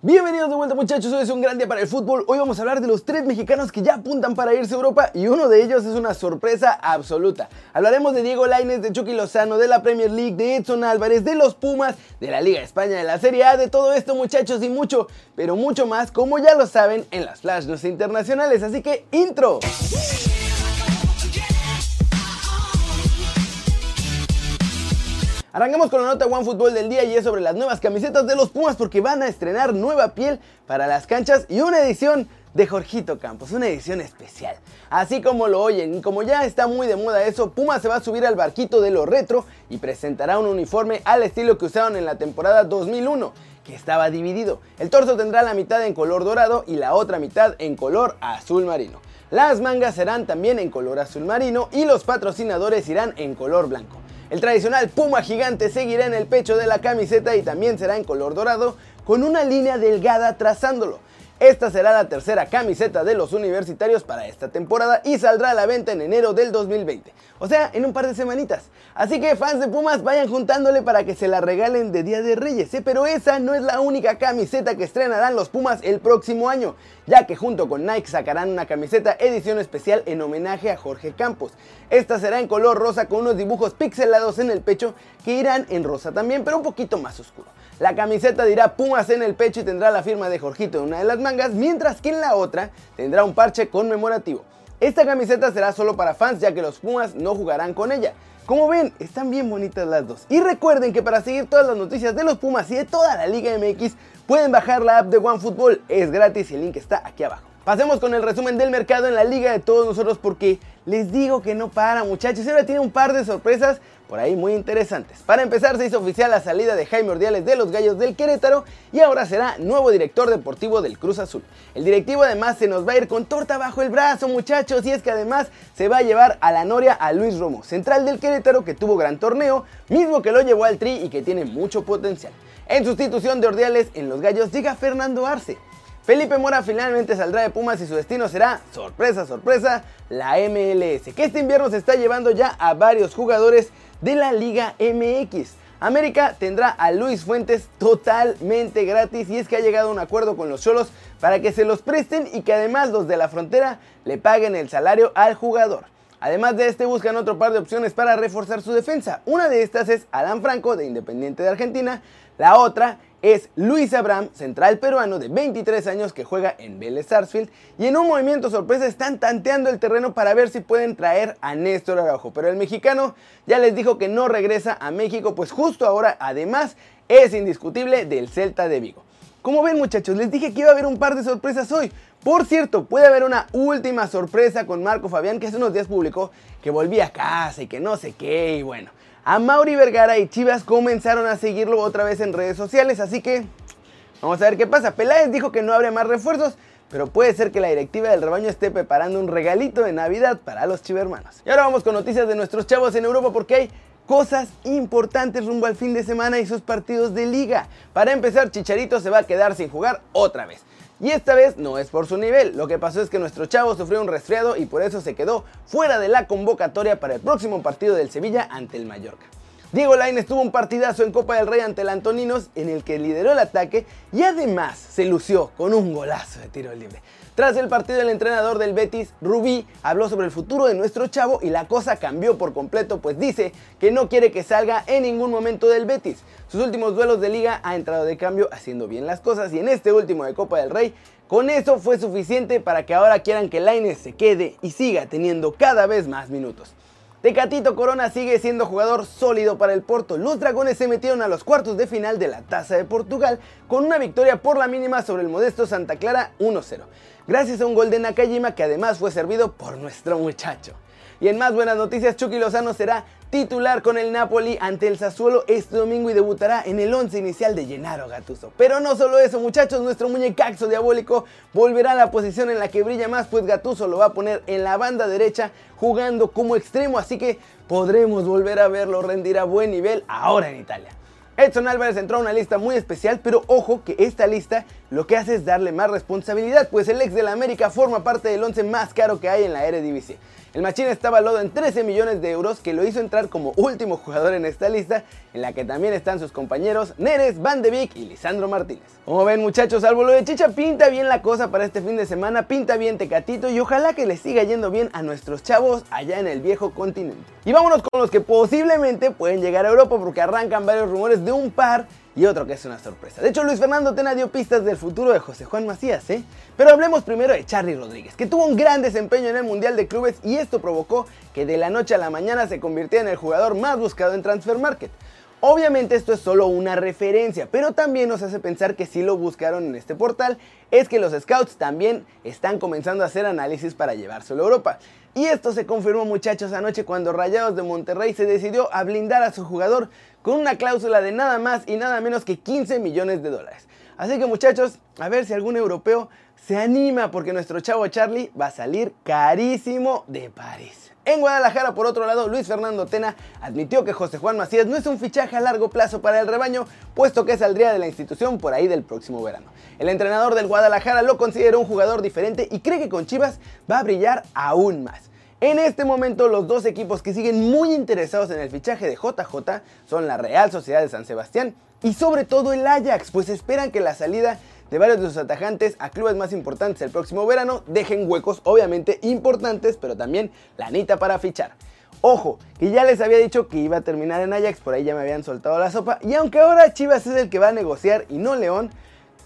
Bienvenidos de vuelta muchachos, hoy es un gran día para el fútbol. Hoy vamos a hablar de los tres mexicanos que ya apuntan para irse a Europa y uno de ellos es una sorpresa absoluta. Hablaremos de Diego Lainez, de Chucky Lozano, de la Premier League, de Edson Álvarez, de los Pumas, de la Liga España, de la Serie A, de todo esto muchachos y mucho, pero mucho más como ya lo saben en las Flash internacionales. Así que intro. Arrancamos con la nota One Fútbol del día y es sobre las nuevas camisetas de los Pumas porque van a estrenar nueva piel para las canchas y una edición de Jorgito Campos, una edición especial. Así como lo oyen y como ya está muy de moda eso, Pumas se va a subir al barquito de lo retro y presentará un uniforme al estilo que usaron en la temporada 2001 que estaba dividido. El torso tendrá la mitad en color dorado y la otra mitad en color azul marino. Las mangas serán también en color azul marino y los patrocinadores irán en color blanco. El tradicional puma gigante seguirá en el pecho de la camiseta y también será en color dorado con una línea delgada trazándolo. Esta será la tercera camiseta de los universitarios para esta temporada y saldrá a la venta en enero del 2020. O sea, en un par de semanitas. Así que fans de Pumas vayan juntándole para que se la regalen de Día de Reyes. ¿eh? Pero esa no es la única camiseta que estrenarán los Pumas el próximo año, ya que junto con Nike sacarán una camiseta edición especial en homenaje a Jorge Campos. Esta será en color rosa con unos dibujos pixelados en el pecho que irán en rosa también, pero un poquito más oscuro. La camiseta dirá Pumas en el pecho y tendrá la firma de Jorgito en una de las mangas, mientras que en la otra tendrá un parche conmemorativo. Esta camiseta será solo para fans ya que los Pumas no jugarán con ella. Como ven, están bien bonitas las dos. Y recuerden que para seguir todas las noticias de los Pumas y de toda la Liga MX pueden bajar la app de OneFootball. Es gratis y el link está aquí abajo. Pasemos con el resumen del mercado en la liga de todos nosotros porque les digo que no para muchachos. Ahora tiene un par de sorpresas por ahí muy interesantes. Para empezar se hizo oficial la salida de Jaime Ordiales de los Gallos del Querétaro y ahora será nuevo director deportivo del Cruz Azul. El directivo además se nos va a ir con torta bajo el brazo muchachos y es que además se va a llevar a la Noria a Luis Romo, central del Querétaro que tuvo gran torneo, mismo que lo llevó al Tri y que tiene mucho potencial. En sustitución de Ordiales en los Gallos llega Fernando Arce. Felipe Mora finalmente saldrá de Pumas y su destino será, sorpresa, sorpresa, la MLS, que este invierno se está llevando ya a varios jugadores de la Liga MX. América tendrá a Luis Fuentes totalmente gratis y es que ha llegado a un acuerdo con los Cholos para que se los presten y que además los de la frontera le paguen el salario al jugador. Además de este buscan otro par de opciones para reforzar su defensa. Una de estas es Alan Franco de Independiente de Argentina, la otra es Luis Abraham, central peruano de 23 años que juega en Vélez Sarsfield y en un movimiento sorpresa están tanteando el terreno para ver si pueden traer a Néstor Araujo, pero el mexicano ya les dijo que no regresa a México, pues justo ahora además es indiscutible del Celta de Vigo. Como ven muchachos, les dije que iba a haber un par de sorpresas hoy. Por cierto, puede haber una última sorpresa con Marco Fabián que hace unos días publicó que volvía a casa y que no sé qué y bueno. A Mauri Vergara y Chivas comenzaron a seguirlo otra vez en redes sociales, así que vamos a ver qué pasa. Peláez dijo que no habría más refuerzos, pero puede ser que la directiva del rebaño esté preparando un regalito de Navidad para los chivermanos. Y ahora vamos con noticias de nuestros chavos en Europa porque hay cosas importantes rumbo al fin de semana y sus partidos de liga. Para empezar, Chicharito se va a quedar sin jugar otra vez. Y esta vez no es por su nivel, lo que pasó es que nuestro chavo sufrió un resfriado y por eso se quedó fuera de la convocatoria para el próximo partido del Sevilla ante el Mallorca. Diego Lainez tuvo un partidazo en Copa del Rey ante el Antoninos en el que lideró el ataque y además se lució con un golazo de tiro libre. Tras el partido el entrenador del Betis, Rubí, habló sobre el futuro de nuestro chavo y la cosa cambió por completo pues dice que no quiere que salga en ningún momento del Betis. Sus últimos duelos de liga ha entrado de cambio haciendo bien las cosas y en este último de Copa del Rey con eso fue suficiente para que ahora quieran que Lainez se quede y siga teniendo cada vez más minutos. Tecatito Corona sigue siendo jugador sólido para el Porto. Los dragones se metieron a los cuartos de final de la Taza de Portugal con una victoria por la mínima sobre el modesto Santa Clara 1-0. Gracias a un gol de Nakajima que además fue servido por nuestro muchacho. Y en más buenas noticias, Chucky Lozano será titular con el Napoli ante el Sassuolo este domingo y debutará en el 11 inicial de Gennaro Gattuso. Pero no solo eso, muchachos, nuestro muñecaxo diabólico volverá a la posición en la que brilla más, pues Gattuso lo va a poner en la banda derecha jugando como extremo, así que podremos volver a verlo rendir a buen nivel ahora en Italia. Edson Álvarez entró a una lista muy especial, pero ojo que esta lista lo que hace es darle más responsabilidad, pues el ex de la América forma parte del 11 más caro que hay en la Eredivisie. El Machín está valuado en 13 millones de euros, que lo hizo entrar como último jugador en esta lista, en la que también están sus compañeros Neres, Van de Beek y Lisandro Martínez. Como ven muchachos, salvo lo de Chicha, pinta bien la cosa para este fin de semana, pinta bien Tecatito y ojalá que le siga yendo bien a nuestros chavos allá en el viejo continente. Y vámonos con los que posiblemente pueden llegar a Europa porque arrancan varios rumores de un par y otro que es una sorpresa. De hecho, Luis Fernando Tena dio pistas del futuro de José Juan Macías, ¿eh? Pero hablemos primero de Charlie Rodríguez, que tuvo un gran desempeño en el Mundial de Clubes y esto provocó que de la noche a la mañana se convirtiera en el jugador más buscado en Transfer Market. Obviamente esto es solo una referencia, pero también nos hace pensar que si lo buscaron en este portal es que los scouts también están comenzando a hacer análisis para llevárselo a Europa. Y esto se confirmó muchachos anoche cuando Rayados de Monterrey se decidió a blindar a su jugador con una cláusula de nada más y nada menos que 15 millones de dólares. Así que muchachos, a ver si algún europeo se anima porque nuestro chavo Charlie va a salir carísimo de París. En Guadalajara, por otro lado, Luis Fernando Tena admitió que José Juan Macías no es un fichaje a largo plazo para el rebaño, puesto que saldría de la institución por ahí del próximo verano. El entrenador del Guadalajara lo considera un jugador diferente y cree que con Chivas va a brillar aún más. En este momento los dos equipos que siguen muy interesados en el fichaje de JJ son la Real Sociedad de San Sebastián y sobre todo el Ajax, pues esperan que la salida de varios de sus atajantes a clubes más importantes el próximo verano dejen huecos obviamente importantes, pero también la anita para fichar. Ojo, que ya les había dicho que iba a terminar en Ajax, por ahí ya me habían soltado la sopa, y aunque ahora Chivas es el que va a negociar y no León,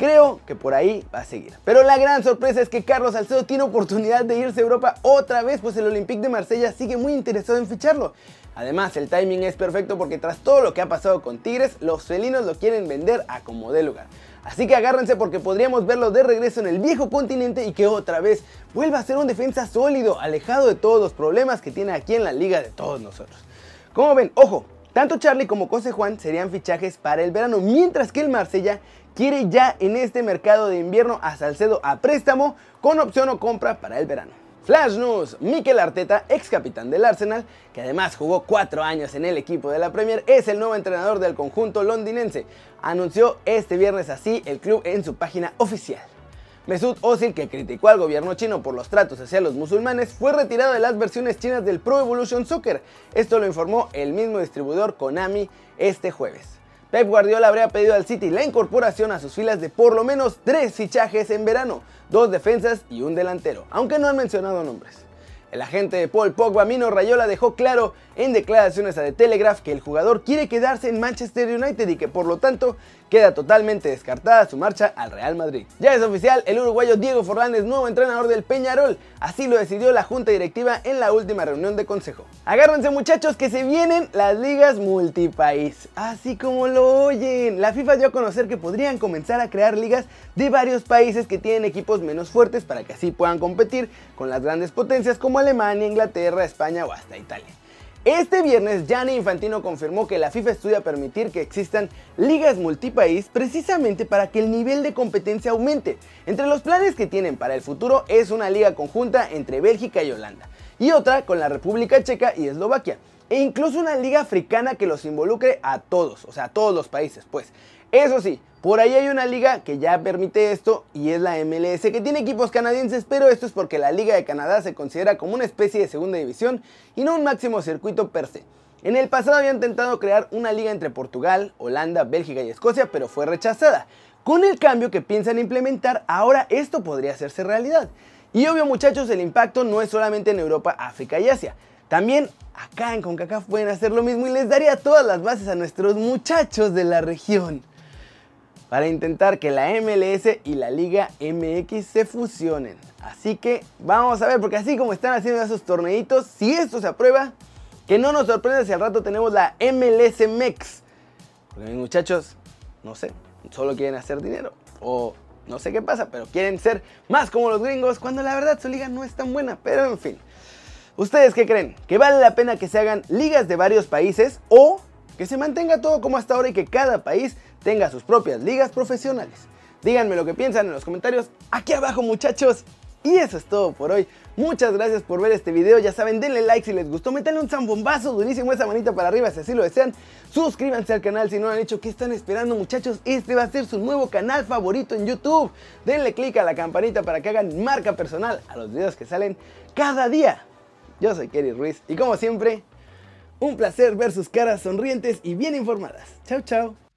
Creo que por ahí va a seguir. Pero la gran sorpresa es que Carlos Salcedo tiene oportunidad de irse a Europa otra vez, pues el Olympique de Marsella sigue muy interesado en ficharlo. Además, el timing es perfecto porque tras todo lo que ha pasado con Tigres, los felinos lo quieren vender a como dé lugar. Así que agárrense porque podríamos verlo de regreso en el viejo continente y que otra vez vuelva a ser un defensa sólido, alejado de todos los problemas que tiene aquí en la liga de todos nosotros. Como ven, ojo, tanto Charlie como José Juan serían fichajes para el verano, mientras que el Marsella quiere ya en este mercado de invierno a Salcedo a préstamo con opción o compra para el verano. Flash News, Mikel Arteta, ex capitán del Arsenal, que además jugó cuatro años en el equipo de la Premier, es el nuevo entrenador del conjunto londinense. Anunció este viernes así el club en su página oficial. Mesut Özil, que criticó al gobierno chino por los tratos hacia los musulmanes, fue retirado de las versiones chinas del Pro Evolution Soccer. Esto lo informó el mismo distribuidor Konami este jueves. Pep Guardiola habría pedido al City la incorporación a sus filas de por lo menos tres fichajes en verano, dos defensas y un delantero, aunque no han mencionado nombres. El agente de Paul Pogba, Mino Rayola, dejó claro en declaraciones a The Telegraph que el jugador quiere quedarse en Manchester United y que por lo tanto queda totalmente descartada su marcha al Real Madrid. Ya es oficial, el uruguayo Diego Forlán es nuevo entrenador del Peñarol, así lo decidió la junta directiva en la última reunión de consejo. Agárrense muchachos que se vienen las ligas multipaís, así como lo oyen. La FIFA dio a conocer que podrían comenzar a crear ligas de varios países que tienen equipos menos fuertes para que así puedan competir con las grandes potencias como Alemania, Inglaterra, España o hasta Italia. Este viernes, Gianni Infantino confirmó que la FIFA estudia permitir que existan ligas multipaís precisamente para que el nivel de competencia aumente. Entre los planes que tienen para el futuro es una liga conjunta entre Bélgica y Holanda, y otra con la República Checa y Eslovaquia, e incluso una liga africana que los involucre a todos, o sea, a todos los países, pues. Eso sí, por ahí hay una liga que ya permite esto y es la MLS que tiene equipos canadienses, pero esto es porque la Liga de Canadá se considera como una especie de segunda división y no un máximo circuito per se. En el pasado habían intentado crear una liga entre Portugal, Holanda, Bélgica y Escocia, pero fue rechazada. Con el cambio que piensan implementar, ahora esto podría hacerse realidad. Y obvio muchachos, el impacto no es solamente en Europa, África y Asia. También acá en CONCACAF pueden hacer lo mismo y les daría todas las bases a nuestros muchachos de la región para intentar que la MLS y la Liga MX se fusionen. Así que vamos a ver, porque así como están haciendo esos torneitos, si esto se aprueba, que no nos sorprenda si al rato tenemos la MLS MEX. Porque muchachos, no sé, solo quieren hacer dinero. O no sé qué pasa, pero quieren ser más como los gringos cuando la verdad su liga no es tan buena. Pero en fin. ¿Ustedes qué creen? ¿Que vale la pena que se hagan ligas de varios países o que se mantenga todo como hasta ahora y que cada país tenga sus propias ligas profesionales. Díganme lo que piensan en los comentarios aquí abajo muchachos Y eso es todo por hoy. Muchas gracias por ver este video. Ya saben, denle like si les gustó. Métanle un zambombazo durísimo esa manita para arriba si así lo desean. Suscríbanse al canal si no lo han hecho. ¿Qué están esperando muchachos? Este va a ser su nuevo canal favorito en YouTube. Denle click a la campanita para que hagan marca personal a los videos que salen cada día. Yo soy Kerry Ruiz y como siempre, un placer ver sus caras sonrientes y bien informadas. Chao, chao.